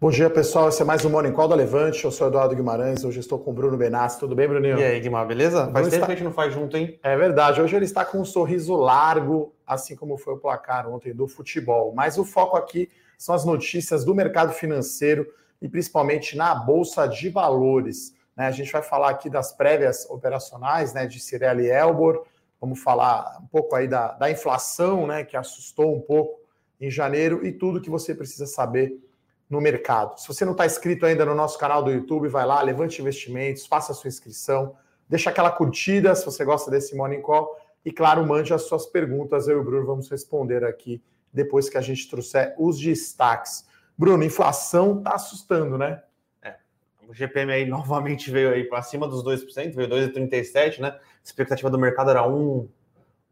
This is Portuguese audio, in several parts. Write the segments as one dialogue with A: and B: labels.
A: Bom dia, pessoal. Esse é mais um Morning Call da Levante. Eu sou Eduardo Guimarães. Hoje estou com o Bruno Benassi. Tudo bem, Bruninho?
B: E aí, Guimar, beleza? Faz tempo
A: está-
B: que a gente não faz junto, hein?
A: É verdade. Hoje ele está com um sorriso largo, assim como foi o placar ontem do futebol. Mas o foco aqui são as notícias do mercado financeiro e principalmente na Bolsa de Valores. né? A gente vai falar aqui das prévias operacionais né, de Cirela e Elbor. Vamos falar um pouco aí da, da inflação, né, que assustou um pouco em janeiro e tudo que você precisa saber no mercado. Se você não está inscrito ainda no nosso canal do YouTube, vai lá, levante investimentos, faça a sua inscrição, deixa aquela curtida se você gosta desse Morning Call e, claro, mande as suas perguntas. Eu e o Bruno vamos responder aqui depois que a gente trouxer os destaques. Bruno, inflação está assustando, né?
B: O GPM aí novamente veio aí para cima dos 2%, veio 2,37, né? A expectativa do mercado era 1,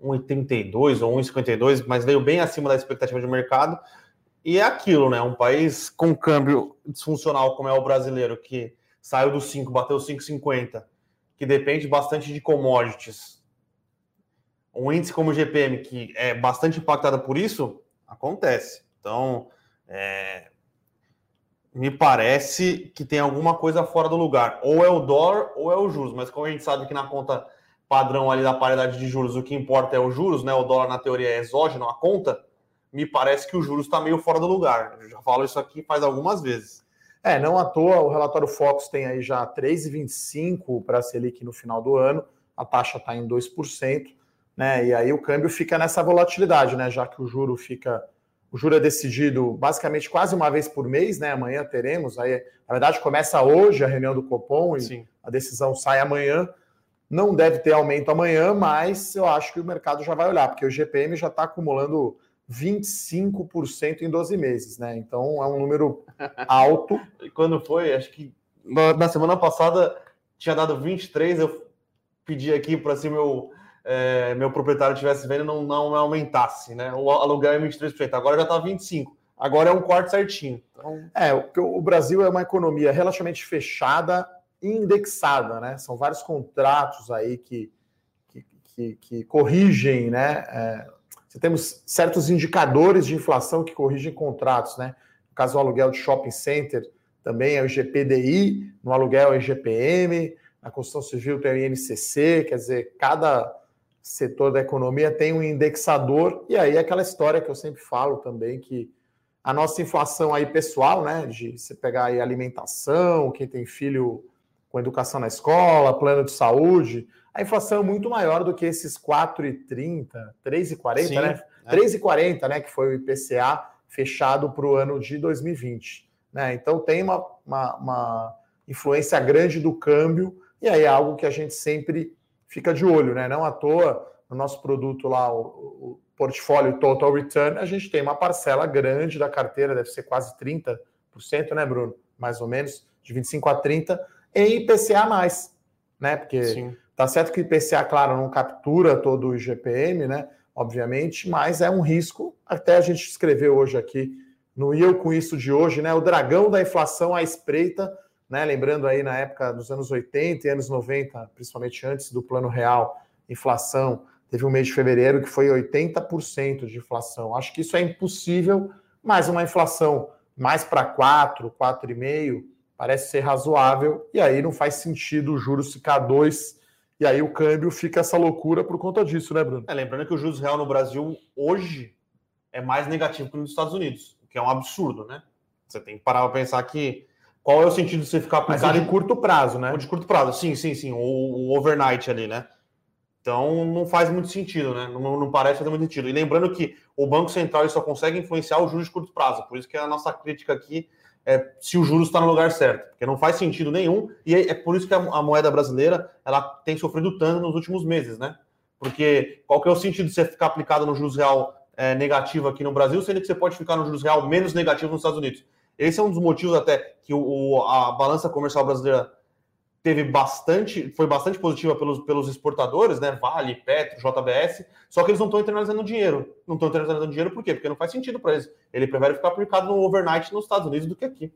B: 1,82 ou 1,52, mas veio bem acima da expectativa de mercado. E é aquilo, né? Um país com câmbio disfuncional como é o brasileiro, que saiu do 5, bateu 5,50, que depende bastante de commodities. Um índice como o GPM, que é bastante impactado por isso, acontece. Então, é, me parece que tem alguma coisa fora do lugar. Ou é o dólar ou é o juros. Mas como a gente sabe que na conta padrão ali da paridade de juros, o que importa é o juros, né? O dólar na teoria é exógeno, a conta. Me parece que o juros está meio fora do lugar. Eu já falo isso aqui faz algumas vezes.
A: É, não à toa, o relatório Focus tem aí já 3,25 para a Selic no final do ano, a taxa está em 2%, né? E aí o câmbio fica nessa volatilidade, né? Já que o juro fica. O juro é decidido basicamente quase uma vez por mês, né? Amanhã teremos. Aí, na verdade, começa hoje a reunião do Copom e
B: Sim.
A: a decisão sai amanhã. Não deve ter aumento amanhã, mas eu acho que o mercado já vai olhar, porque o GPM já está acumulando 25% em 12 meses, né? Então é um número alto.
B: E quando foi? Acho que na, na semana passada tinha dado 23. Eu pedi aqui para se meu, é, meu proprietário estivesse vendo não, não aumentasse, né? O aluguel é 23%. Agora já está 25%. Agora é um quarto certinho. Então,
A: É, o, o Brasil é uma economia relativamente fechada e indexada, né? São vários contratos aí que, que, que, que corrigem, né? É, você temos certos indicadores de inflação que corrigem contratos, né? No caso do aluguel de shopping center, também é o IGPDI, no aluguel é o IGPM, na construção civil tem o INCC, quer dizer, cada setor da economia tem um indexador, e aí aquela história que eu sempre falo também, que a nossa inflação aí pessoal, né, de você pegar aí alimentação, quem tem filho com educação na escola, plano de saúde, a inflação é muito maior do que esses 4,30, 3,40,
B: Sim,
A: né?
B: é.
A: 3,40, né, que foi o IPCA fechado para o ano de 2020, né? Então tem uma, uma, uma influência grande do câmbio e aí é algo que a gente sempre fica de olho, né? Não à toa no nosso produto lá, o, o portfólio Total Return, a gente tem uma parcela grande da carteira, deve ser quase 30%, né, Bruno? Mais ou menos, de 25 a 30 em IPCA mais, né? Porque
B: sim.
A: Tá certo que o IPCA, claro, não captura todo o IGPM, né? Obviamente, mas é um risco. Até a gente escreveu hoje aqui no Eu Com Isso de hoje, né? O dragão da inflação à espreita, né? Lembrando aí na época dos anos 80 e anos 90, principalmente antes do Plano Real, inflação, teve um mês de fevereiro que foi 80% de inflação. Acho que isso é impossível, mas uma inflação mais para 4, 4,5 parece ser razoável, e aí não faz sentido o juros ficar 2 e aí o câmbio fica essa loucura por conta disso, né, Bruno?
B: É, lembrando que o juros real no Brasil hoje é mais negativo que nos Estados Unidos, o que é um absurdo, né? Você tem que parar para pensar que qual é o sentido de você ficar aplicado
A: é de curto prazo, né?
B: O de curto prazo, sim, sim, sim. O, o overnight ali, né? Então não faz muito sentido, né? Não, não parece fazer muito sentido. E lembrando que o Banco Central só consegue influenciar o juros de curto prazo. Por isso que a nossa crítica aqui é se o juros está no lugar certo. Porque não faz sentido nenhum. E é, é por isso que a, a moeda brasileira ela tem sofrido tanto nos últimos meses, né? Porque qual que é o sentido de você ficar aplicado no juros real é, negativo aqui no Brasil, sendo que você pode ficar no juros real menos negativo nos Estados Unidos? Esse é um dos motivos até que o, a balança comercial brasileira teve bastante, foi bastante positiva pelos, pelos exportadores, né? Vale, Petro, JBS, só que eles não estão internalizando dinheiro. Não estão internalizando dinheiro por quê? Porque não faz sentido para eles. Ele prefere ficar aplicado no overnight nos Estados Unidos do que aqui.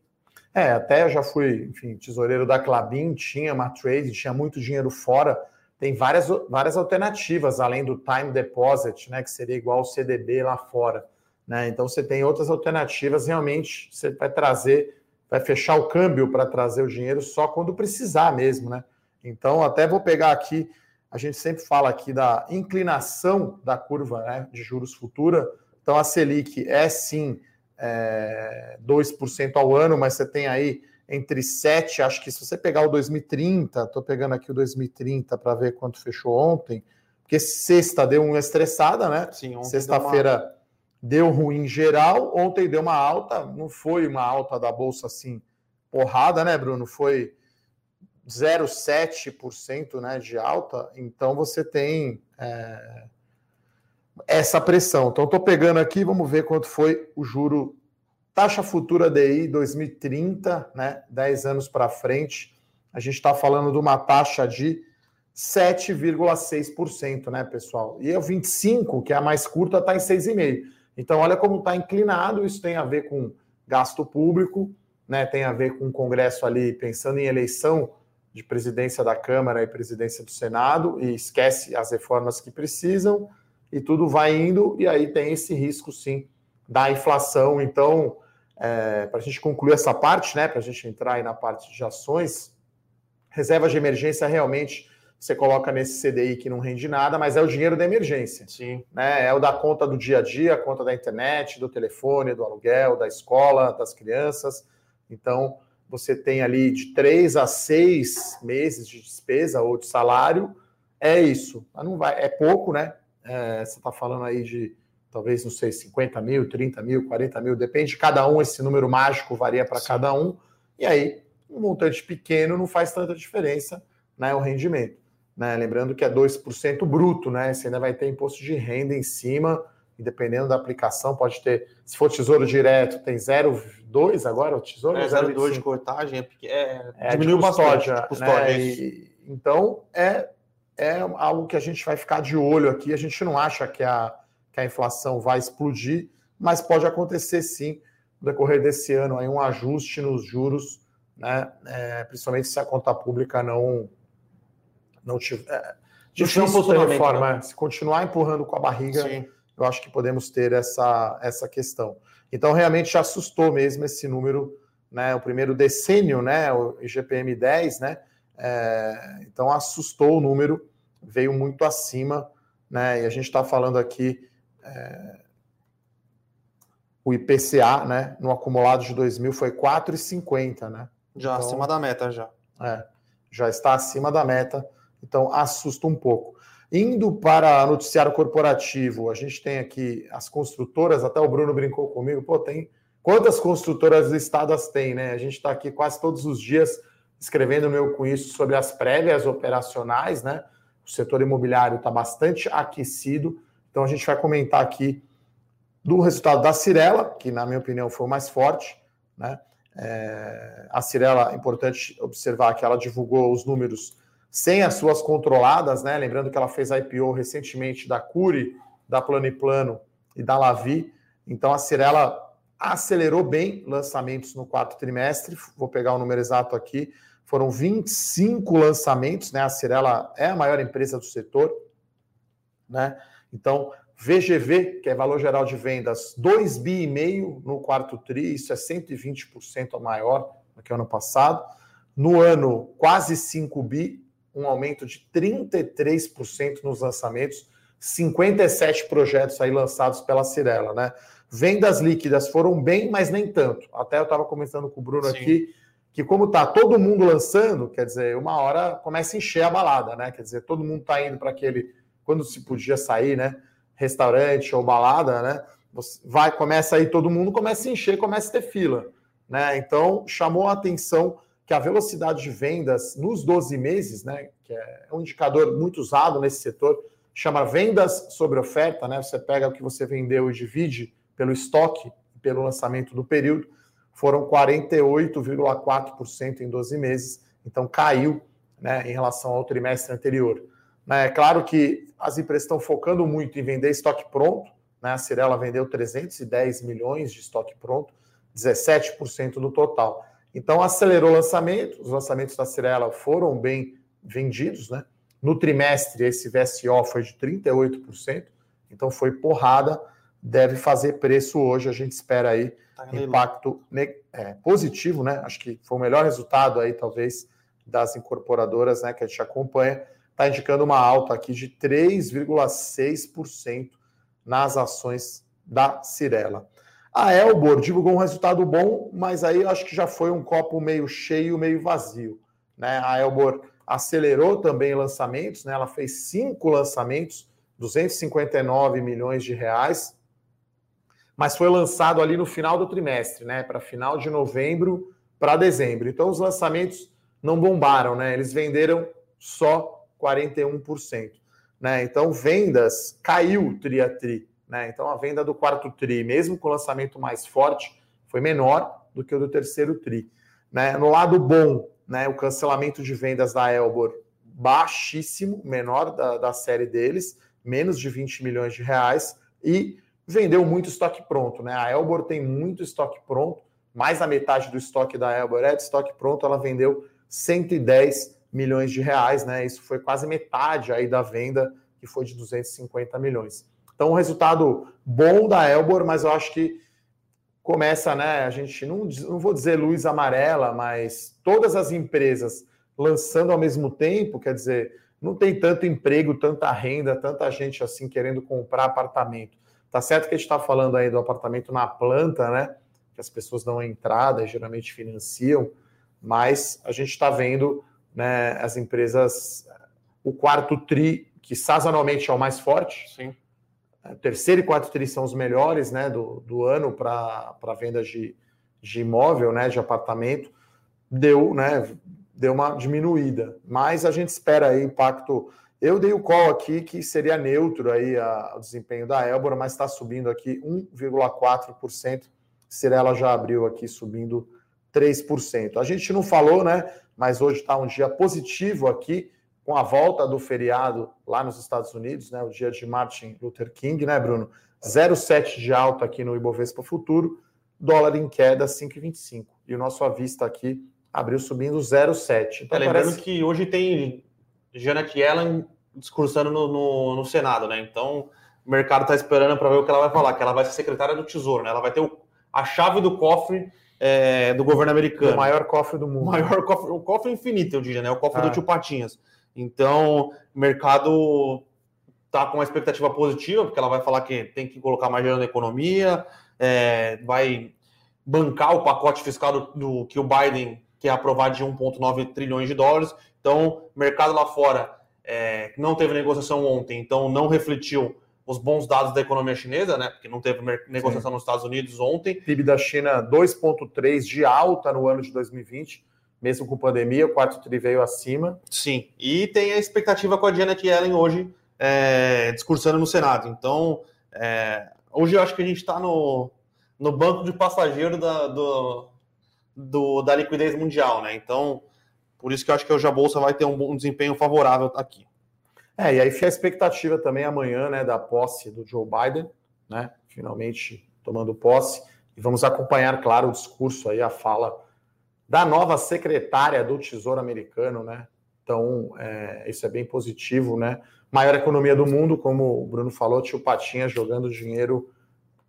A: É, até já fui, enfim, tesoureiro da Clabin, tinha uma trade, tinha muito dinheiro fora. Tem várias, várias alternativas, além do time deposit, né, que seria igual ao CDB lá fora. Né? Então você tem outras alternativas, realmente você vai trazer vai fechar o câmbio para trazer o dinheiro só quando precisar mesmo, né? Então, até vou pegar aqui, a gente sempre fala aqui da inclinação da curva né, de juros futura. Então, a Selic é sim é, 2% ao ano, mas você tem aí entre 7, acho que se você pegar o 2030, estou pegando aqui o 2030 para ver quanto fechou ontem, porque sexta deu uma estressada, né? Sim, Sexta-feira deu ruim geral, ontem deu uma alta, não foi uma alta da bolsa assim porrada, né, Bruno? Foi 0,7% né, de alta, então você tem é, essa pressão. Então, estou pegando aqui, vamos ver quanto foi o juro taxa futura DI 2030, né, 10 anos para frente. A gente está falando de uma taxa de 7,6%, né, pessoal? E o 25, que é a mais curta, está em 6,5%. Então, olha como está inclinado, isso tem a ver com gasto público, né? Tem a ver com o Congresso ali pensando em eleição de presidência da Câmara e presidência do Senado, e esquece as reformas que precisam, e tudo vai indo, e aí tem esse risco sim da inflação. Então, é, para a gente concluir essa parte, né? Para a gente entrar aí na parte de ações, reserva de emergência realmente você coloca nesse CDI que não rende nada, mas é o dinheiro da emergência. Sim. Né? É o da conta do dia a dia, a conta da internet, do telefone, do aluguel, da escola, das crianças. Então, você tem ali de três a seis meses de despesa ou de salário, é isso. Mas não vai, é pouco, né? É, você está falando aí de talvez, não sei, 50 mil, 30 mil, 40 mil, depende de cada um, esse número mágico varia para cada um. E aí, um montante pequeno não faz tanta diferença né, o rendimento. Né? Lembrando que é 2% bruto, né? Você ainda vai ter imposto de renda em cima, e dependendo da aplicação, pode ter. Se for tesouro direto, tem 0,2 agora o tesouro?
B: É 0,2 de cortagem, é, é,
A: é diminuiu bastante. Né? E, então, é, é algo que a gente vai ficar de olho aqui. A gente não acha que a, que a inflação vai explodir, mas pode acontecer sim no decorrer desse ano aí um ajuste nos juros, né? É, principalmente se a conta pública não não tiver. É, difícil um reforma. Né? Se continuar empurrando com a barriga, Sim. eu acho que podemos ter essa, essa questão. Então, realmente assustou mesmo esse número, né? O primeiro decênio, né? O IGPM 10, né? É, então assustou o número, veio muito acima, né? E a gente está falando aqui é, o IPCA, né? No acumulado de 2000 foi 4,50, né?
B: Já então, acima da meta, já.
A: É, já está acima da meta. Então, assusta um pouco. Indo para noticiário corporativo, a gente tem aqui as construtoras, até o Bruno brincou comigo, pô, tem quantas construtoras listadas tem, né? A gente está aqui quase todos os dias escrevendo meu com isso sobre as prévias operacionais, né? O setor imobiliário está bastante aquecido, então a gente vai comentar aqui do resultado da Cirela, que na minha opinião foi o mais forte, né? É, a Cirela, é importante observar que ela divulgou os números sem as suas controladas, né? Lembrando que ela fez IPO recentemente da Curi, da Plano e Plano e da Lavi. Então a Cirela acelerou bem lançamentos no quarto trimestre. Vou pegar o número exato aqui. Foram 25 lançamentos, né? A Cirela é a maior empresa do setor, né? Então, VGV, que é valor geral de vendas, 2 bi e meio no quarto tri, isso é 120% maior do que ano passado. No ano, quase 5 bi, um aumento de 33% nos lançamentos, 57 projetos aí lançados pela Cirela, né? Vendas líquidas foram bem, mas nem tanto. Até eu estava comentando com o Bruno Sim. aqui que como tá todo mundo lançando, quer dizer, uma hora começa a encher a balada, né? Quer dizer, todo mundo tá indo para aquele quando se podia sair, né? Restaurante ou balada, né? Você vai, começa aí todo mundo, começa a encher, começa a ter fila, né? Então chamou a atenção que a velocidade de vendas nos 12 meses, né, que é um indicador muito usado nesse setor, chama vendas sobre oferta, né? Você pega o que você vendeu e divide pelo estoque, pelo lançamento do período, foram 48,4% em 12 meses, então caiu, né, em relação ao trimestre anterior. É claro que as empresas estão focando muito em vender estoque pronto, né? A Cirela vendeu 310 milhões de estoque pronto, 17% do total. Então acelerou o lançamento, os lançamentos da Cirela foram bem vendidos, né? No trimestre, esse VSO foi de 38%, então foi porrada. deve fazer preço hoje. A gente espera aí tá impacto é, positivo, né? Acho que foi o melhor resultado aí, talvez, das incorporadoras, né? Que a gente acompanha. Está indicando uma alta aqui de 3,6% nas ações da Cirela. A Elbor divulgou um resultado bom, mas aí eu acho que já foi um copo meio cheio, meio vazio. Né? A Elbor acelerou também lançamentos, né? ela fez cinco lançamentos, 259 milhões de reais, mas foi lançado ali no final do trimestre, né? para final de novembro para dezembro. Então os lançamentos não bombaram, né? eles venderam só 41%. Né? Então vendas caiu tri a tri. Né? Então, a venda do quarto TRI, mesmo com o lançamento mais forte, foi menor do que o do terceiro TRI. Né? No lado bom, né, o cancelamento de vendas da Elbor baixíssimo, menor da, da série deles, menos de 20 milhões de reais, e vendeu muito estoque pronto. Né? A Elbor tem muito estoque pronto, mais da metade do estoque da Elbor é de estoque pronto, ela vendeu 110 milhões de reais, né? Isso foi quase metade aí da venda, que foi de 250 milhões. Então, um resultado bom da Elbor, mas eu acho que começa, né? A gente não, não vou dizer luz amarela, mas todas as empresas lançando ao mesmo tempo, quer dizer, não tem tanto emprego, tanta renda, tanta gente assim querendo comprar apartamento. Tá certo que a gente está falando aí do apartamento na planta, né? Que as pessoas dão entrada, geralmente financiam, mas a gente está vendo né, as empresas, o quarto TRI, que sazonalmente é o mais forte, Sim terceiro e quarto tri são os melhores né, do, do ano para venda de, de imóvel, né, de apartamento, deu, né, deu uma diminuída. Mas a gente espera aí impacto. Eu dei o call aqui que seria neutro aí a, o desempenho da Elbora, mas está subindo aqui 1,4%. Cirela já abriu aqui subindo 3%. A gente não falou, né? Mas hoje está um dia positivo aqui com a volta do feriado lá nos Estados Unidos, né, o dia de Martin Luther King, né, Bruno? 0,7 de alta aqui no Ibovespa Futuro, dólar em queda 5,25. E o nosso avista aqui abriu subindo 0,7.
B: Então, é, lembrando parece... que hoje tem Janet Yellen discursando no, no, no Senado, né? Então o mercado está esperando para ver o que ela vai falar, que ela vai ser secretária do Tesouro, né? Ela vai ter o, a chave do cofre é, do governo americano. O
A: maior cofre do mundo. O
B: maior cofre, o cofre infinito, eu diria, né? O cofre ah. do tio Patinhas. Então, o mercado está com uma expectativa positiva, porque ela vai falar que tem que colocar mais dinheiro na economia, é, vai bancar o pacote fiscal do, do, que o Biden quer aprovar de 1,9 trilhões de dólares. Então, o mercado lá fora é, não teve negociação ontem, então não refletiu os bons dados da economia chinesa, né? Porque não teve negociação Sim. nos Estados Unidos ontem.
A: PIB da China 2,3 de alta no ano de 2020 mesmo com pandemia, o quarto tri veio acima.
B: Sim, e tem a expectativa com a Janet Yellen hoje é, discursando no Senado. Então, é, hoje eu acho que a gente está no, no banco de passageiro da, do, do, da liquidez mundial, né? Então, por isso que eu acho que hoje a Bolsa vai ter um, um desempenho favorável aqui.
A: É, e aí fica a expectativa também amanhã, né, da posse do Joe Biden, né, finalmente tomando posse, e vamos acompanhar, claro, o discurso aí, a fala da nova secretária do Tesouro Americano, né? Então, é, isso é bem positivo, né? Maior economia do mundo, como o Bruno falou, tio Patinha jogando dinheiro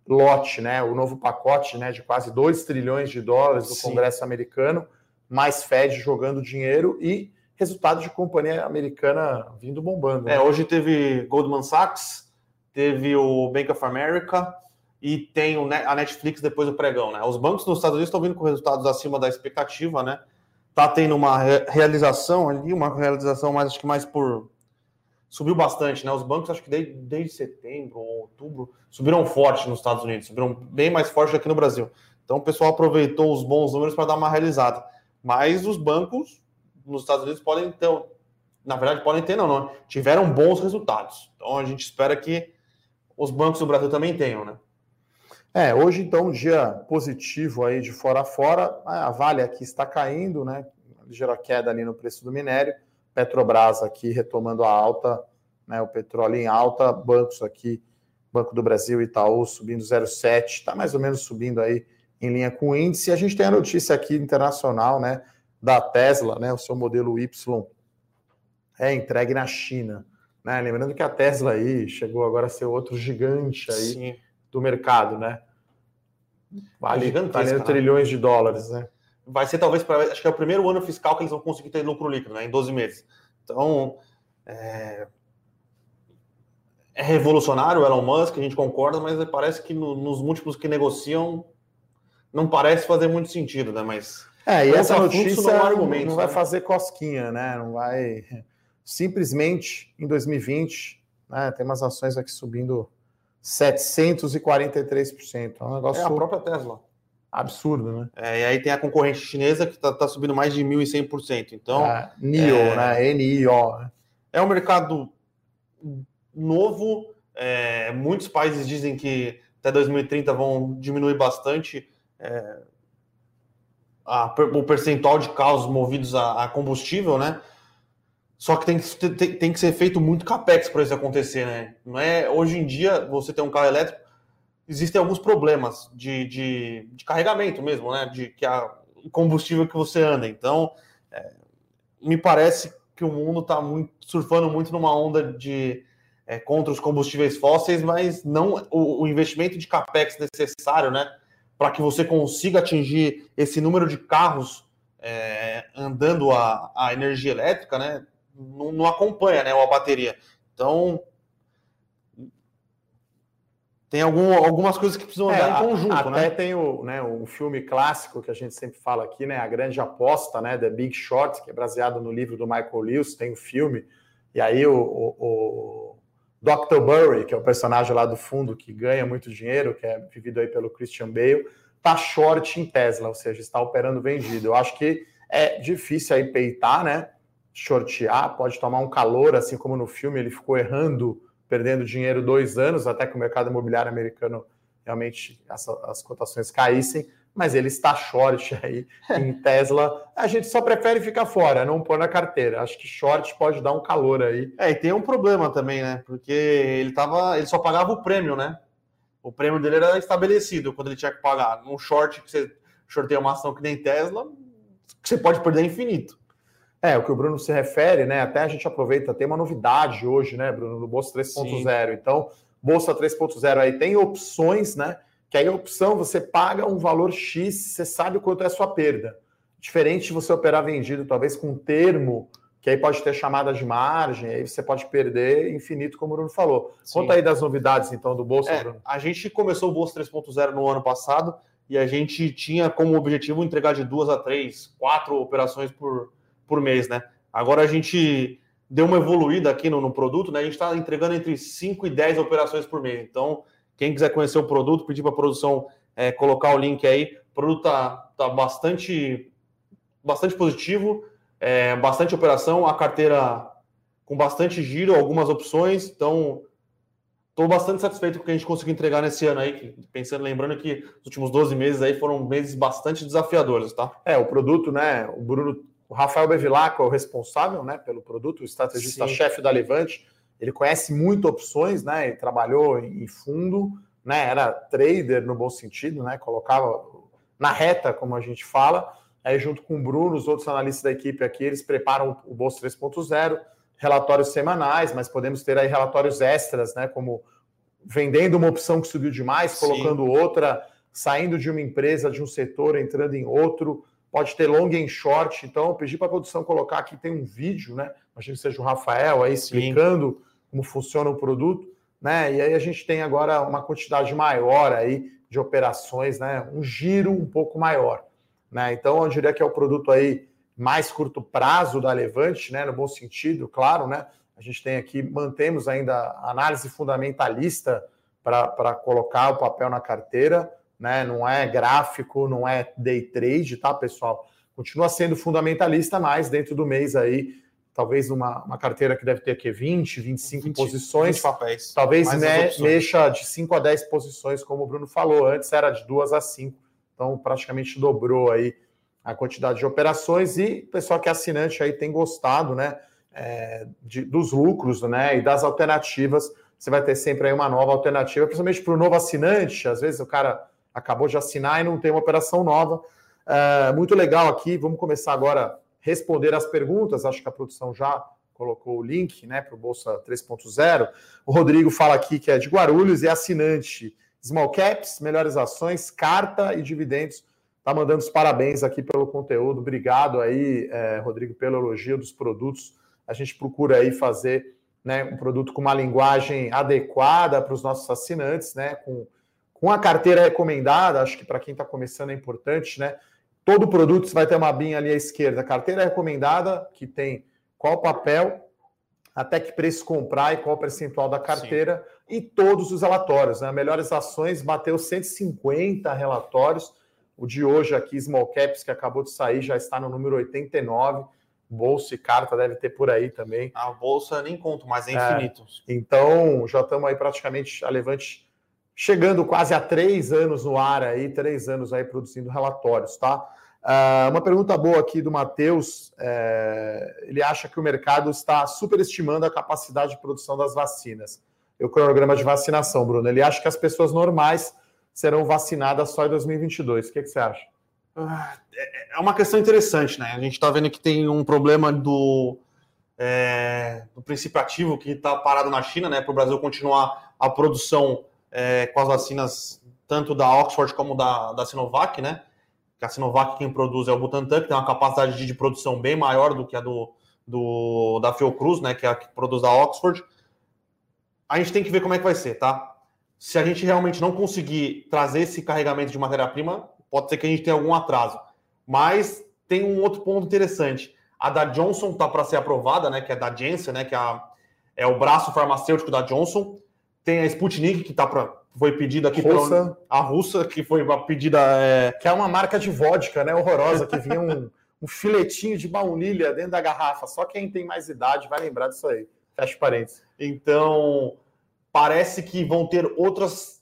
A: lote, né? O novo pacote, né, de quase 2 trilhões de dólares do Sim. Congresso americano, mais Fed jogando dinheiro e resultado de companhia americana vindo bombando.
B: Né? É, hoje teve Goldman Sachs, teve o Bank of America, e tem a Netflix depois do pregão, né? Os bancos nos Estados Unidos estão vindo com resultados acima da expectativa, né? Tá tendo uma realização ali, uma realização mais, acho que mais por. Subiu bastante, né? Os bancos, acho que desde, desde setembro ou outubro, subiram forte nos Estados Unidos, subiram bem mais forte que no Brasil. Então o pessoal aproveitou os bons números para dar uma realizada. Mas os bancos nos Estados Unidos podem ter, na verdade, podem ter, não, não, tiveram bons resultados. Então a gente espera que os bancos do Brasil também tenham, né?
A: É, hoje então um dia positivo aí de fora a fora. A Vale aqui está caindo, né? Ligeira queda ali no preço do minério. Petrobras aqui retomando a alta, né? O petróleo em alta, bancos aqui, Banco do Brasil e Itaú subindo 0,7, está mais ou menos subindo aí em linha com o índice. A gente tem a notícia aqui internacional, né? Da Tesla, né? O seu modelo Y é entregue na China. Né? Lembrando que a Tesla aí chegou agora a ser outro gigante aí. Sim do mercado, né? Vale, vale trilhões de dólares, né?
B: Vai ser talvez, pra, acho que é o primeiro ano fiscal que eles vão conseguir ter lucro líquido, né? Em 12 meses. Então, é, é revolucionário o Elon Musk, a gente concorda, mas parece que no, nos múltiplos que negociam não parece fazer muito sentido, né? Mas
A: é, e essa notícia não, é argumento, não vai né? fazer cosquinha, né? Não vai simplesmente em 2020, né? Tem umas ações aqui subindo 743%. É um negócio
B: é a própria Tesla.
A: Absurdo, né?
B: É, e aí tem a concorrente chinesa que está tá subindo mais de 1.100%. Então,
A: é, NIO, é, né? NIO. Né?
B: É um mercado novo. É, muitos países dizem que até 2030 vão diminuir bastante é, a, o percentual de carros movidos a, a, combustível, né? Só que tem que, tem, tem que ser feito muito capex para isso acontecer, né? Não é hoje em dia você tem um carro elétrico, existem alguns problemas de, de, de carregamento mesmo, né? De que a combustível que você anda. Então, é, me parece que o mundo está surfando muito numa onda de é, contra os combustíveis fósseis, mas não o, o investimento de capex necessário, né? Para que você consiga atingir esse número de carros é, andando a, a energia elétrica, né? Não, não acompanha, né? A bateria. Então tem algum, algumas coisas que precisam andar é, em conjunto,
A: até
B: né?
A: tem o, né, o filme clássico que a gente sempre fala aqui, né? A Grande Aposta, né? The Big Short, que é baseado no livro do Michael Lewis, tem o filme. E aí o, o, o Dr. Burry, que é o personagem lá do fundo que ganha muito dinheiro, que é vivido aí pelo Christian Bale, tá short em Tesla, ou seja, está operando vendido. Eu acho que é difícil aí peitar, né? Shortear, pode tomar um calor, assim como no filme ele ficou errando perdendo dinheiro dois anos, até que o mercado imobiliário americano realmente as, as cotações caíssem, mas ele está short aí em Tesla. A gente só prefere ficar fora, não pôr na carteira. Acho que short pode dar um calor aí.
B: É, e tem um problema também, né? Porque ele tava, ele só pagava o prêmio, né? O prêmio dele era estabelecido quando ele tinha que pagar. Num short que você shorteia uma ação que nem Tesla, você pode perder infinito.
A: É, o que o Bruno se refere, né? Até a gente aproveita, tem uma novidade hoje, né, Bruno, no Bolsa 3.0. Então, Bolsa 3.0 aí tem opções, né? Que aí a opção você paga um valor X, você sabe quanto é a sua perda. Diferente de você operar vendido, talvez com um termo, que aí pode ter chamada de margem, aí você pode perder infinito, como o Bruno falou. Sim. Conta aí das novidades, então, do Bolsa,
B: é,
A: Bruno.
B: A gente começou o Bolsa 3.0 no ano passado e a gente tinha como objetivo entregar de duas a três, quatro operações por por mês, né? Agora a gente deu uma evoluída aqui no, no produto, né? A gente está entregando entre 5 e 10 operações por mês. Então, quem quiser conhecer o produto, pedir para a produção é, colocar o link aí. O produto está tá bastante, bastante positivo, é, bastante operação, a carteira com bastante giro, algumas opções. Então, estou bastante satisfeito com o que a gente conseguiu entregar nesse ano aí, pensando, lembrando que os últimos 12 meses aí foram meses bastante desafiadores, tá?
A: É, o produto, né? O Bruno o Rafael Bevilacqua é o responsável né, pelo produto, o estrategista-chefe da Levante. Ele conhece muito opções, né? Ele trabalhou em fundo, né? Era trader no bom sentido, né? Colocava na reta, como a gente fala. Aí, junto com o Bruno, os outros analistas da equipe aqui, eles preparam o Bolsa 3.0, relatórios semanais, mas podemos ter aí relatórios extras, né? Como vendendo uma opção que subiu demais, colocando Sim. outra, saindo de uma empresa, de um setor, entrando em outro pode ter long e short. Então, eu pedi para a produção colocar aqui, tem um vídeo, né? Imagino que seja o Rafael aí explicando como funciona o produto, né? E aí a gente tem agora uma quantidade maior aí de operações, né? Um giro um pouco maior, né? Então, eu diria que é o produto aí mais curto prazo da Levante, né? No bom sentido, claro, né? A gente tem aqui, mantemos ainda análise fundamentalista para colocar o papel na carteira, né? Não é gráfico, não é day trade, tá, pessoal? Continua sendo fundamentalista, mas dentro do mês aí, talvez uma, uma carteira que deve ter aqui 20, 25 20, posições. 20
B: papéis.
A: Talvez me, mexa de 5 a 10 posições, como o Bruno falou. Antes era de 2 a 5. Então, praticamente dobrou aí a quantidade de operações. E o pessoal que é assinante aí tem gostado, né? É, de, dos lucros, né? E das alternativas. Você vai ter sempre aí uma nova alternativa, principalmente para o novo assinante. Às vezes o cara acabou de assinar e não tem uma operação nova. É, muito legal aqui. Vamos começar agora a responder as perguntas. Acho que a produção já colocou o link né, para o Bolsa 3.0. O Rodrigo fala aqui que é de Guarulhos e é assinante. Small Caps, melhores ações, carta e dividendos. Tá mandando os parabéns aqui pelo conteúdo. Obrigado aí, é, Rodrigo, pelo elogio dos produtos. A gente procura aí fazer né, um produto com uma linguagem adequada para os nossos assinantes, né? Com, com a carteira recomendada, acho que para quem está começando é importante, né? Todo produto você vai ter uma binha ali à esquerda. Carteira recomendada, que tem qual papel, até que preço comprar e qual percentual da carteira, Sim. e todos os relatórios. Né? Melhores ações bateu 150 relatórios. O de hoje aqui, Small Caps, que acabou de sair, já está no número 89. Bolsa e carta deve ter por aí também.
B: A bolsa nem conto, mas é infinito.
A: É, então, já estamos aí praticamente a Levante chegando quase a três anos no ar aí, três anos aí produzindo relatórios, tá? Uh, uma pergunta boa aqui do Matheus. É, ele acha que o mercado está superestimando a capacidade de produção das vacinas. E o cronograma de vacinação, Bruno. Ele acha que as pessoas normais serão vacinadas só em 2022. O que, que você acha?
B: Ah, é, é uma questão interessante, né? A gente está vendo que tem um problema do, é, do princípio ativo que está parado na China, né? Para o Brasil continuar a produção é, com as vacinas tanto da Oxford como da, da Sinovac, né? que a Sinovac quem produz é o Butantan, que tem uma capacidade de, de produção bem maior do que a do, do, da Fiocruz, né, que é a que produz da Oxford. A gente tem que ver como é que vai ser, tá? Se a gente realmente não conseguir trazer esse carregamento de matéria-prima, pode ser que a gente tenha algum atraso. Mas tem um outro ponto interessante. A da Johnson está para ser aprovada, né, que é da Janssen, né, que é, a, é o braço farmacêutico da Johnson. Tem a Sputnik, que está para foi pedida aqui
A: russa.
B: a russa, que foi uma pedida. É...
A: Que é uma marca de vodka, né? Horrorosa, que vinha um, um filetinho de baunilha dentro da garrafa. Só quem tem mais idade vai lembrar disso aí. Fecha parênteses.
B: Então, parece que vão ter outras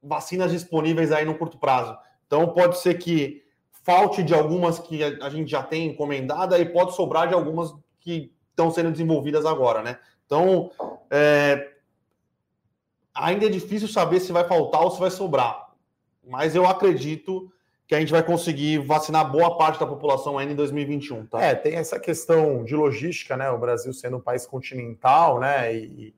B: vacinas disponíveis aí no curto prazo. Então, pode ser que falte de algumas que a gente já tem encomendada e pode sobrar de algumas que estão sendo desenvolvidas agora, né? Então, é, ainda é difícil saber se vai faltar ou se vai sobrar. Mas eu acredito que a gente vai conseguir vacinar boa parte da população ainda em 2021. Tá?
A: É, tem essa questão de logística, né? O Brasil sendo um país continental, né? E,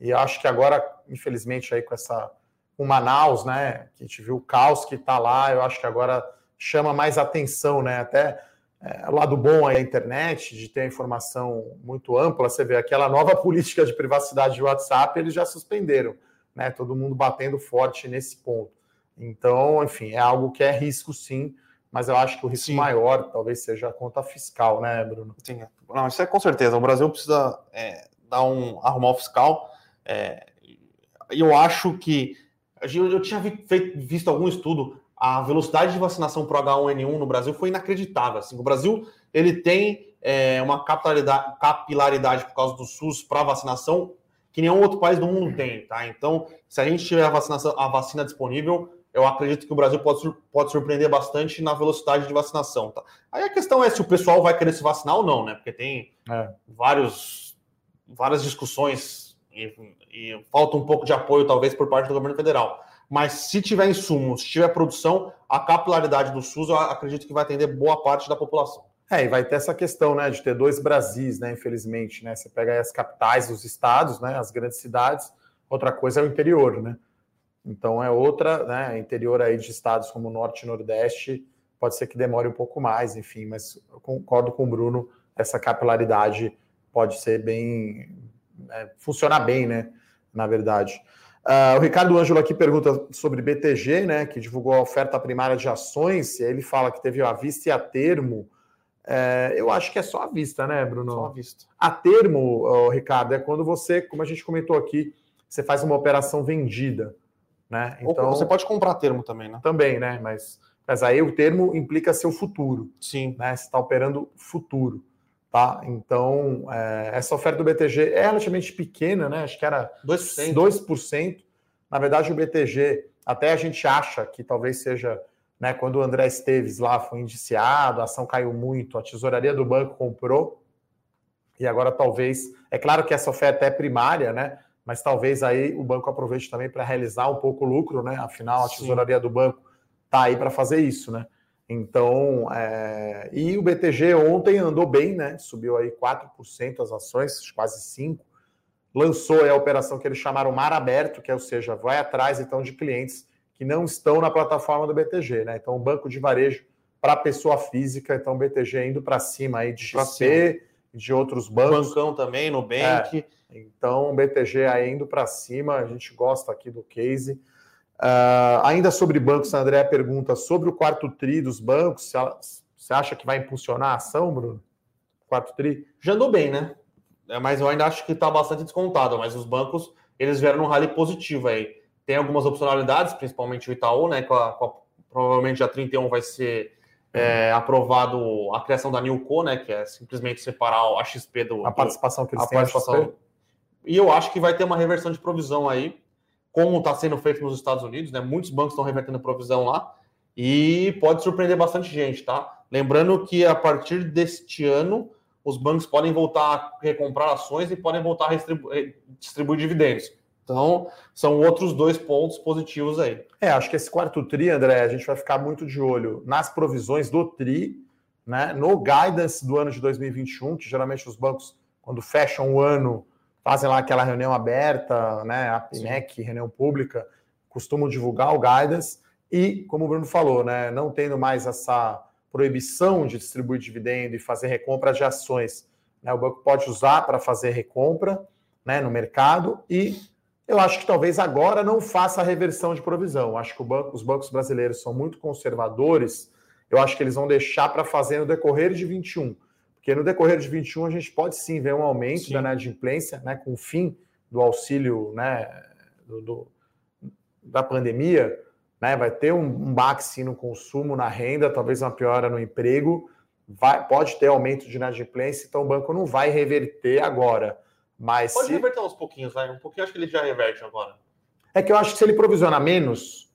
A: e acho que agora, infelizmente, aí com essa. Com Manaus, né? Que a gente viu o caos que está lá, eu acho que agora chama mais atenção, né? Até é, o lado bom aí da internet, de ter informação muito ampla, você vê aquela nova política de privacidade de WhatsApp, eles já suspenderam né? Todo mundo batendo forte nesse ponto. Então, enfim, é algo que é risco sim, mas eu acho que o risco sim. maior talvez seja a conta fiscal, né, Bruno?
B: Sim, não, isso é com certeza. O Brasil precisa é, dar um arrumar o fiscal. É, eu acho que eu, tinha visto algum estudo. A velocidade de vacinação para o H1N1 no Brasil foi inacreditável. Assim, o Brasil ele tem é, uma capilaridade, capilaridade por causa do SUS para vacinação que nenhum outro país do mundo tem, tá? Então, se a gente tiver a, vacinação, a vacina disponível, eu acredito que o Brasil pode, pode surpreender bastante na velocidade de vacinação, tá? Aí a questão é se o pessoal vai querer se vacinar ou não, né? Porque tem é. vários, várias discussões e, e falta um pouco de apoio, talvez, por parte do governo federal. Mas se tiver insumos, se tiver produção, a capilaridade do SUS, eu acredito que vai atender boa parte da população.
A: É, e vai ter essa questão, né, de ter dois Brasis, né, infelizmente, né? Você pega as capitais dos estados, né, as grandes cidades, outra coisa é o interior, né? Então é outra, né, interior aí de estados como Norte e Nordeste, pode ser que demore um pouco mais, enfim, mas eu concordo com o Bruno, essa capilaridade pode ser bem, é, funcionar bem, né, na verdade. Uh, o Ricardo Ângelo aqui pergunta sobre BTG, né, que divulgou a oferta primária de ações, e aí ele fala que teve a vista e a termo, é, eu acho que é só a vista, né, Bruno?
B: Só a vista.
A: A termo, oh, Ricardo, é quando você, como a gente comentou aqui, você faz uma operação vendida, né?
B: Então Ou você pode comprar termo também, né?
A: Também, né? Mas, mas aí o termo implica seu futuro.
B: Sim.
A: Né? Você está operando futuro, tá? Então é, essa oferta do BTG é relativamente pequena, né? Acho que era 2%. 2%. Na verdade, o BTG até a gente acha que talvez seja né, quando o André Esteves lá foi indiciado, a ação caiu muito, a tesouraria do banco comprou, e agora talvez, é claro que essa oferta é primária, né? Mas talvez aí o banco aproveite também para realizar um pouco o lucro, né? Afinal, a tesouraria Sim. do banco está aí para fazer isso, né? Então, é... e o BTG ontem andou bem, né? Subiu aí 4% as ações, quase 5%. lançou a operação que eles chamaram Mar Aberto, que é, ou seja, vai atrás então de clientes que não estão na plataforma do BTG, né? Então, o banco de varejo para pessoa física, então o BTG indo para cima aí de XP, de outros bancos.
B: Bancão também, Nubank.
A: É, então, o BTG aí indo para cima, a gente gosta aqui do case. Uh, ainda sobre bancos, a André pergunta sobre o quarto TRI dos bancos, você acha que vai impulsionar a ação, Bruno?
B: Quarto TRI? Já andou bem, né? É, mas eu ainda acho que está bastante descontado, mas os bancos, eles vieram num rally positivo aí. Tem algumas opcionalidades, principalmente o Itaú, né? Com a, com a, provavelmente a 31 vai ser é, aprovado a criação da Newco, né? Que é simplesmente separar a XP do.
A: A participação que eles
B: a têm participação. E eu acho que vai ter uma reversão de provisão aí, como está sendo feito nos Estados Unidos, né? Muitos bancos estão revertendo provisão lá e pode surpreender bastante gente, tá? Lembrando que a partir deste ano os bancos podem voltar a recomprar ações e podem voltar a distribuir dividendos. Então, são outros dois pontos positivos aí.
A: É, acho que esse quarto TRI, André, a gente vai ficar muito de olho nas provisões do TRI, né, no guidance do ano de 2021, que geralmente os bancos, quando fecham o ano, fazem lá aquela reunião aberta, né, a PNEC, Sim. reunião pública, costumam divulgar o guidance, e, como o Bruno falou, né, não tendo mais essa proibição de distribuir dividendo e fazer recompra de ações, né, o banco pode usar para fazer recompra né, no mercado e eu acho que talvez agora não faça a reversão de provisão. Acho que banco, os bancos brasileiros são muito conservadores. Eu acho que eles vão deixar para fazer no decorrer de 21. Porque no decorrer de 21 a gente pode sim ver um aumento sim. da inadimplência, né, com o fim do auxílio né, do, do, da pandemia. Né, vai ter um, um baque sim no consumo, na renda, talvez uma piora no emprego. Vai, pode ter aumento de inadimplência, então o banco não vai reverter agora. Mas
B: Pode
A: se...
B: reverter uns pouquinhos, vai. Um pouquinho acho que ele já reverte agora.
A: É que eu acho que se ele provisionar menos.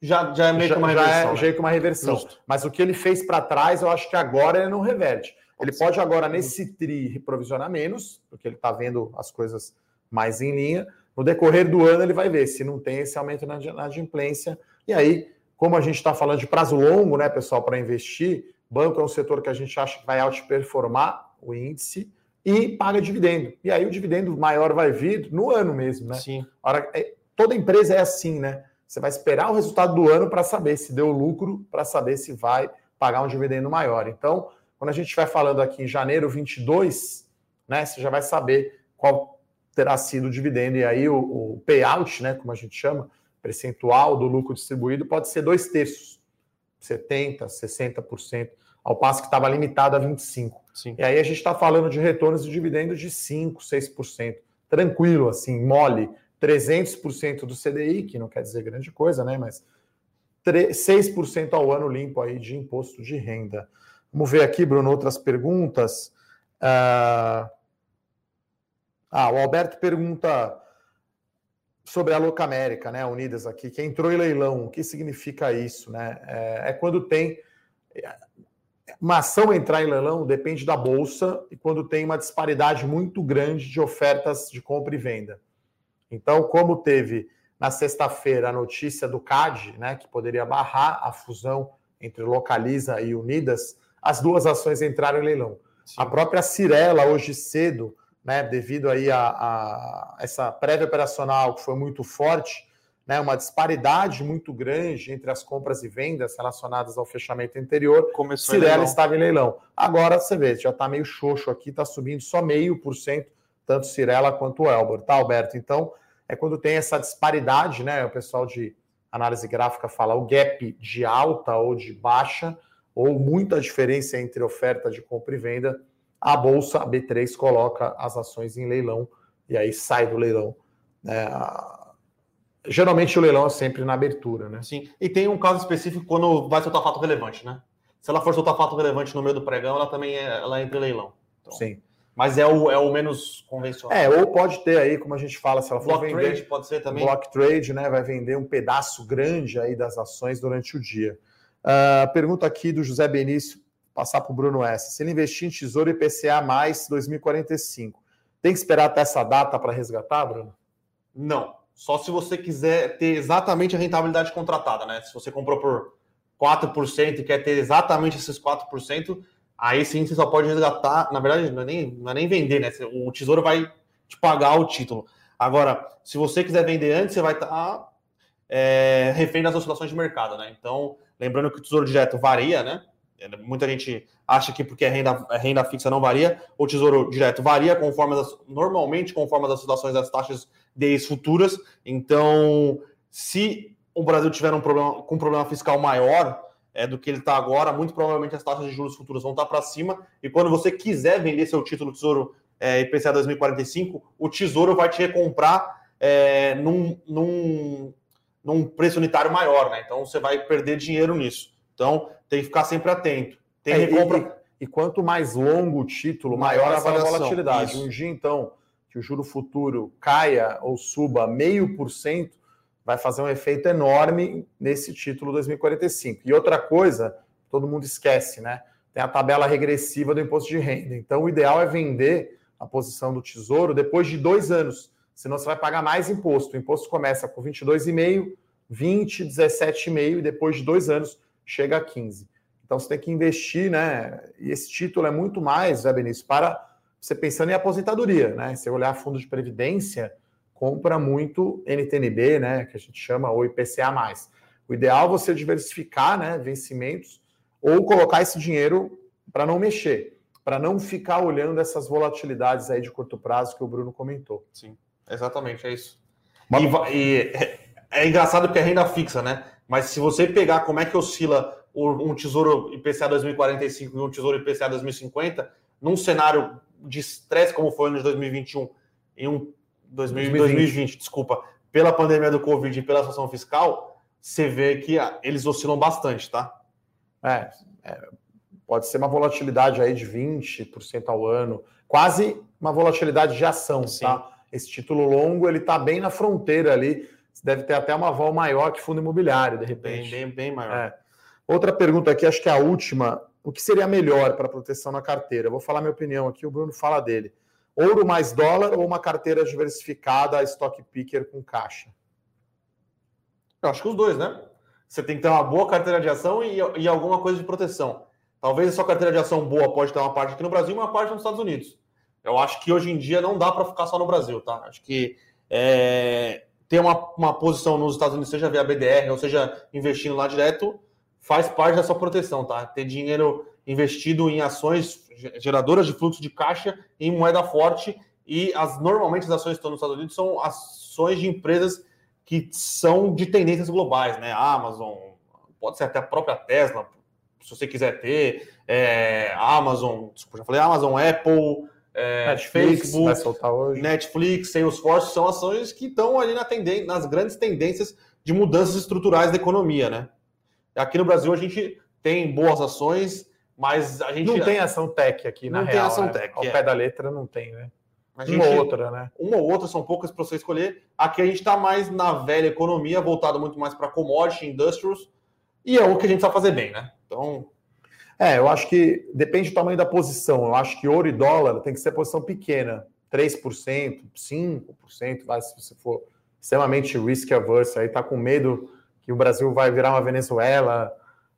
B: Já, já é meio já, que uma reversão. É,
A: né? já é uma reversão. Justo. Mas o que ele fez para trás, eu acho que agora ele não reverte. Ele pode agora, nesse TRI, provisionar menos, porque ele está vendo as coisas mais em linha. No decorrer do ano, ele vai ver se não tem esse aumento na adimplência. E aí, como a gente está falando de prazo longo, né, pessoal, para investir, banco é um setor que a gente acha que vai outperformar o índice e paga dividendo. E aí o dividendo maior vai vir no ano mesmo, né?
B: Sim.
A: Hora, é, toda empresa é assim, né? Você vai esperar o resultado do ano para saber se deu lucro, para saber se vai pagar um dividendo maior. Então, quando a gente estiver falando aqui em janeiro 22, né, você já vai saber qual terá sido o dividendo. E aí o, o payout, né, como a gente chama, percentual do lucro distribuído, pode ser dois terços, 70%, 60% ao passo que estava limitado a 25%. Sim. E aí a gente está falando de retornos de dividendos de 5%, 6%. Tranquilo, assim, mole, 300% do CDI, que não quer dizer grande coisa, né? Mas 6% ao ano limpo aí de imposto de renda. Vamos ver aqui, Bruno, outras perguntas. Ah, ah o Alberto pergunta sobre a Louca América, né? Unidas aqui, que entrou em leilão. O que significa isso, né? É, é quando tem uma ação entrar em leilão depende da bolsa e quando tem uma disparidade muito grande de ofertas de compra e venda. Então, como teve na sexta-feira a notícia do CAD, né, que poderia barrar a fusão entre Localiza e Unidas, as duas ações entraram em leilão. Sim. A própria Cirela, hoje cedo, né, devido aí a, a essa prévia operacional que foi muito forte, né, uma disparidade muito grande entre as compras e vendas relacionadas ao fechamento anterior.
B: Começou
A: Cirela estava em leilão. Agora você vê, já está meio xoxo aqui, está subindo só meio por cento, tanto Cirela quanto o Elbor, tá, Alberto? Então, é quando tem essa disparidade, né? O pessoal de análise gráfica fala o gap de alta ou de baixa, ou muita diferença entre oferta de compra e venda, a Bolsa a B3 coloca as ações em leilão e aí sai do leilão. Né? Geralmente o leilão é sempre na abertura, né?
B: Sim. E tem um caso específico quando vai soltar fato relevante, né? Se ela for soltar fato relevante no meio do pregão, ela também é, ela entra em leilão.
A: Então, Sim.
B: Mas é o, é o menos convencional.
A: É, ou pode ter aí, como a gente fala, se ela for
B: block vender... trade pode ser também.
A: Block trade, né? Vai vender um pedaço grande aí das ações durante o dia. Uh, pergunta aqui do José Benício, passar para o Bruno S. Se ele investir em Tesouro IPCA mais 2045, tem que esperar até essa data para resgatar, Bruno?
B: Não. Só se você quiser ter exatamente a rentabilidade contratada, né? Se você comprou por 4% e quer ter exatamente esses 4%, aí sim você só pode resgatar. Na verdade, não é nem, não é nem vender, né? O tesouro vai de pagar o título. Agora, se você quiser vender antes, você vai estar tá, é, refém das oscilações de mercado, né? Então, lembrando que o Tesouro Direto varia, né? Muita gente acha que porque é renda, é renda fixa não varia, o Tesouro Direto varia conforme as, normalmente conforme as oscilações das taxas de futuras. Então, se o Brasil tiver um problema com um problema fiscal maior é, do que ele está agora, muito provavelmente as taxas de juros futuros vão estar tá para cima. E quando você quiser vender seu título Tesouro é, IPCA 2045, o Tesouro vai te recomprar é, num, num, num preço unitário maior, né? Então você vai perder dinheiro nisso. Então tem que ficar sempre atento. Tem
A: é, recompra. E, e, quanto mais longo o título, maior, maior a volatilidade. Isso. Um dia, então, que o juro futuro caia ou suba meio por cento, vai fazer um efeito enorme nesse título 2045. E outra coisa, todo mundo esquece, né? Tem a tabela regressiva do imposto de renda. Então, o ideal é vender a posição do tesouro depois de dois anos, senão você vai pagar mais imposto. O imposto começa com 22,5, 20, 17,5 e depois de dois anos chega a 15. Então, você tem que investir, né? E esse título é muito mais, né, Benício, para você pensando em aposentadoria, né? Você olhar fundo de previdência, compra muito NTNB, né, que a gente chama, ou IPCA+. O ideal é você diversificar né, vencimentos ou colocar esse dinheiro para não mexer, para não ficar olhando essas volatilidades aí de curto prazo que o Bruno comentou.
B: Sim, exatamente, é isso. Mas... E, e é, é engraçado porque é renda fixa, né? Mas se você pegar como é que oscila um tesouro IPCA 2045 e um tesouro IPCA 2050, num cenário de estresse como foi no de 2021, em um 2020. 2020, desculpa, pela pandemia do Covid e pela situação fiscal, você vê que ah, eles oscilam bastante, tá?
A: É, é, pode ser uma volatilidade aí de 20% ao ano, quase uma volatilidade de ação, Sim. tá? Esse título longo, ele tá bem na fronteira ali, deve ter até uma vol maior que fundo imobiliário, de repente.
B: Bem, bem, bem maior. É.
A: Outra pergunta aqui, acho que é a última. O que seria melhor para proteção na carteira? Eu vou falar minha opinião aqui, o Bruno fala dele. Ouro mais dólar ou uma carteira diversificada, stock picker com caixa?
B: Eu acho que os dois, né? Você tem que ter uma boa carteira de ação e, e alguma coisa de proteção. Talvez a sua carteira de ação boa pode ter uma parte aqui no Brasil e uma parte nos Estados Unidos. Eu acho que hoje em dia não dá para ficar só no Brasil, tá? Acho que é, ter uma, uma posição nos Estados Unidos, seja via BDR ou seja investindo lá direto, faz parte da sua proteção, tá? Ter dinheiro investido em ações geradoras de fluxo de caixa em moeda forte e as normalmente as ações que estão nos Estados Unidos são ações de empresas que são de tendências globais, né? Amazon, pode ser até a própria Tesla, se você quiser ter, é, Amazon, desculpa, já falei Amazon, Apple, é, Netflix, Facebook, Netflix, Salesforce, são ações que estão ali na tendência, nas grandes tendências de mudanças estruturais da economia, né? Aqui no Brasil a gente tem boas ações, mas a gente.
A: Não tem ação tech aqui, na
B: não
A: real.
B: Não tem ação né? tech.
A: Ao
B: é.
A: pé da letra não tem, né?
B: A gente, uma ou outra, né? Uma ou outra, são poucas para você escolher. Aqui a gente está mais na velha economia, voltado muito mais para commodity, industrials, e é o que a gente sabe fazer bem, né? Então.
A: É, eu acho que depende do tamanho da posição. Eu acho que ouro e dólar tem que ser posição pequena. 3%, 5%, vai, se você for extremamente risk averse, aí tá com medo que o Brasil vai virar uma Venezuela,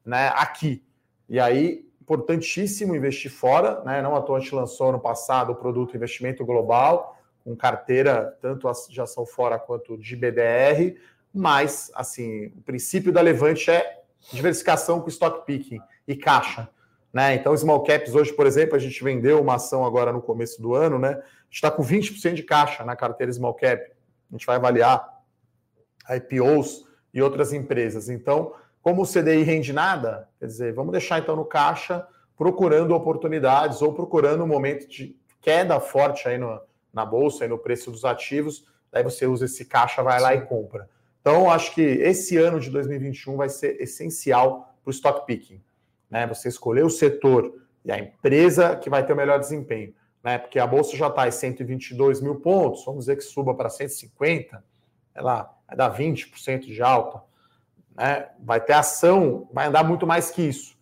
A: né, aqui. E aí importantíssimo investir fora, né? Não à toa a gente lançou no passado o produto Investimento Global, com carteira tanto de ação fora quanto de BDR, mas assim, o princípio da Levante é diversificação com stock picking e caixa. Né? Então, small caps hoje, por exemplo, a gente vendeu uma ação agora no começo do ano, né? A gente está com 20% de caixa na carteira small cap. A gente vai avaliar IPOs e outras empresas. Então, como o CDI rende nada, quer dizer, vamos deixar então no caixa, procurando oportunidades ou procurando um momento de queda forte aí no, na bolsa e no preço dos ativos, daí você usa esse caixa, vai lá e compra. Então, acho que esse ano de 2021 vai ser essencial para o stock picking. Né? Você escolher o setor e a empresa que vai ter o melhor desempenho. Né? Porque a bolsa já está em 122 mil pontos, vamos dizer que suba para 150, sei lá, vai dar 20% de alta né? Vai ter ação, vai andar muito mais que isso,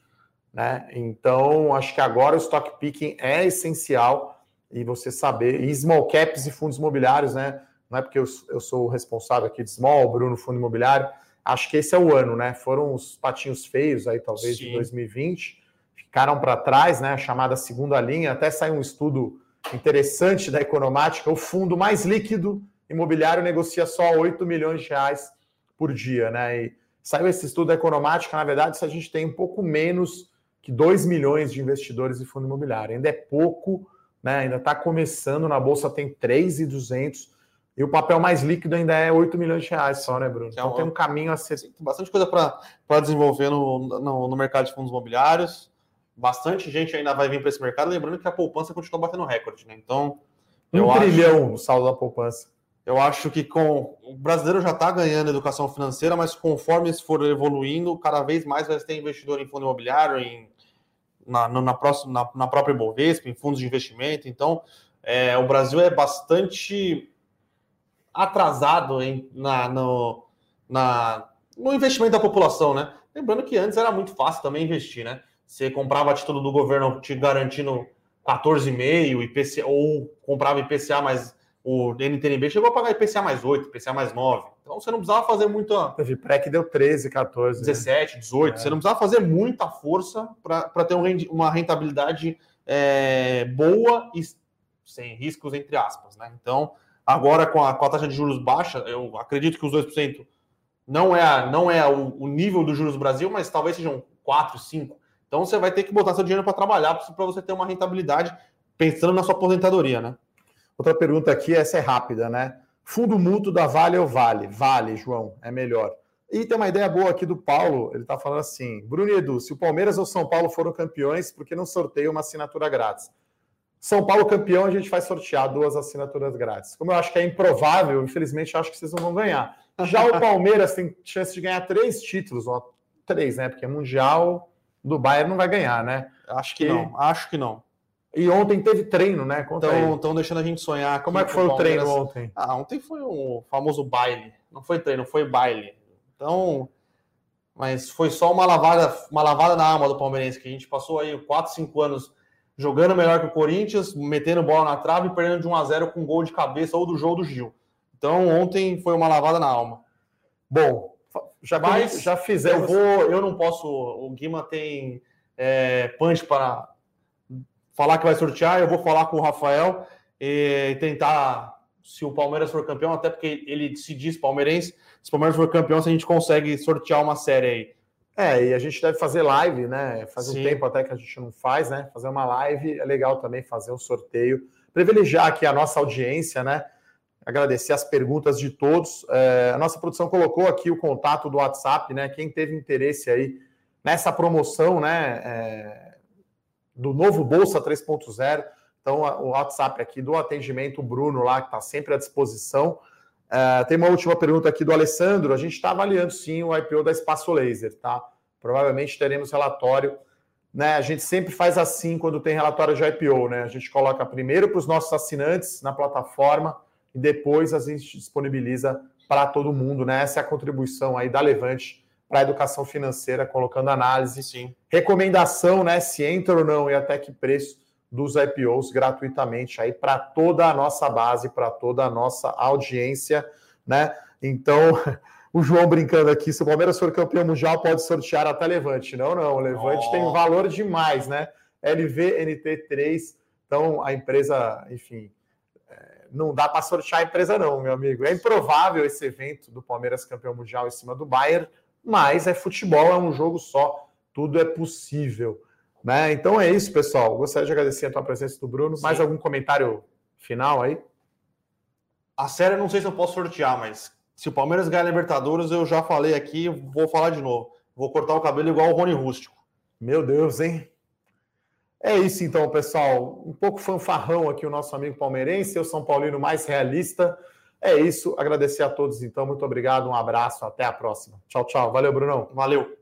A: né? Então, acho que agora o stock picking é essencial e você saber, e small caps e fundos imobiliários, né? Não é porque eu, eu sou o responsável aqui de small, Bruno, fundo imobiliário. Acho que esse é o ano, né? Foram os patinhos feios aí, talvez, Sim. de 2020, ficaram para trás, né? A chamada segunda linha. Até saiu um estudo interessante da Economática, o fundo mais líquido imobiliário negocia só 8 milhões de reais por dia, né? E saiu esse estudo da Economática, na verdade, se a gente tem um pouco menos que 2 milhões de investidores em fundo imobiliário. Ainda é pouco, né? Ainda está começando, na Bolsa tem 3,200 e o papel mais líquido ainda é 8 milhões de reais só, né, Bruno? Então é tem um caminho a ser. Tem
B: bastante coisa para desenvolver no, no, no, mercado de fundos imobiliários. Bastante gente ainda vai vir para esse mercado. Lembrando que a poupança continua batendo recorde, né? Então.
A: Um trilhão acho... o saldo da poupança.
B: Eu acho que com o brasileiro já está ganhando educação financeira, mas conforme isso for evoluindo, cada vez mais vai ter investidor em fundo imobiliário, em, na, na, próxima, na, na própria Bovespa, em fundos de investimento. Então, é, o Brasil é bastante atrasado em, na, no, na, no investimento da população, né? Lembrando que antes era muito fácil também investir, né? Você comprava título do governo te garantindo 14,5 IPCA, ou comprava IPCA mais o NTNB chegou a pagar IPCA mais 8, IPCA mais 9. Então você não precisava fazer muita.
A: Teve pré que deu 13, 14.
B: 17, né? 18. É. Você não precisava fazer muita força para ter uma rentabilidade é, boa e sem riscos, entre aspas. Né? Então, agora com a, com a taxa de juros baixa, eu acredito que os 2% não é, a, não é o, o nível dos juros do Brasil, mas talvez sejam 4, 5. Então você vai ter que botar seu dinheiro para trabalhar para você ter uma rentabilidade pensando na sua aposentadoria, né?
A: Outra pergunta aqui, essa é rápida, né? Fundo mútuo da Vale ou Vale? Vale, João, é melhor. E tem uma ideia boa aqui do Paulo, ele está falando assim: Bruno e Edu, se o Palmeiras ou São Paulo foram campeões, por que não sorteia uma assinatura grátis? São Paulo campeão, a gente vai sortear duas assinaturas grátis. Como eu acho que é improvável, infelizmente acho que vocês não vão ganhar. Já o Palmeiras tem chance de ganhar três títulos, ó, três, né? Porque Mundial do Bayern não vai ganhar, né?
B: Acho que e... não, acho que não.
A: E ontem teve treino, né?
B: Estão deixando a gente sonhar.
A: Como é que foi o treino ontem?
B: Ah, ontem foi um famoso baile. Não foi treino, foi baile. Então, mas foi só uma lavada, uma lavada na alma do Palmeirense, que a gente passou aí 4, 5 anos jogando melhor que o Corinthians, metendo bola na trave e perdendo de 1 a 0 com gol de cabeça ou do jogo do Gil. Então, ontem foi uma lavada na alma.
A: Bom, já, mas, já fizemos.
B: Eu vou, eu não posso. O Guima tem é, punch para falar que vai sortear, eu vou falar com o Rafael e tentar, se o Palmeiras for campeão, até porque ele se diz palmeirense, se o Palmeiras for campeão, se a gente consegue sortear uma série aí.
A: É, e a gente deve fazer live, né? Faz Sim. um tempo até que a gente não faz, né? Fazer uma live é legal também fazer um sorteio. Privilegiar aqui a nossa audiência, né? Agradecer as perguntas de todos. É, a nossa produção colocou aqui o contato do WhatsApp, né? Quem teve interesse aí nessa promoção, né? É, do novo Bolsa 3.0. Então, o WhatsApp aqui do atendimento, Bruno lá, que está sempre à disposição. Uh, tem uma última pergunta aqui do Alessandro. A gente está avaliando sim o IPO da Espaço Laser, tá? Provavelmente teremos relatório. Né? A gente sempre faz assim quando tem relatório de IPO, né? A gente coloca primeiro para os nossos assinantes na plataforma e depois a gente disponibiliza para todo mundo, né? Essa é a contribuição aí da Levante para a educação financeira, colocando análise, Sim. recomendação, né, se entra ou não e até que preço dos IPOs gratuitamente aí para toda a nossa base, para toda a nossa audiência, né? Então, o João brincando aqui, se o Palmeiras for campeão mundial, pode sortear até Levante. Não, não, o Levante oh. tem um valor demais, né? LVNT3, então a empresa, enfim, é, não dá para sortear a empresa não, meu amigo. É improvável esse evento do Palmeiras campeão mundial em cima do Bayern, mas é futebol, é um jogo só, tudo é possível. Né? Então é isso, pessoal. Gostaria de agradecer a tua presença do Bruno. Sim. Mais algum comentário final aí?
B: A série não sei se eu posso sortear, mas se o Palmeiras ganhar a Libertadores, eu já falei aqui, vou falar de novo. Vou cortar o cabelo igual o Rony Rústico.
A: Meu Deus, hein? É isso então, pessoal. Um pouco fanfarrão aqui o nosso amigo palmeirense, eu São Paulino mais realista. É isso. Agradecer a todos, então. Muito obrigado, um abraço, até a próxima. Tchau, tchau. Valeu, Brunão.
B: Valeu.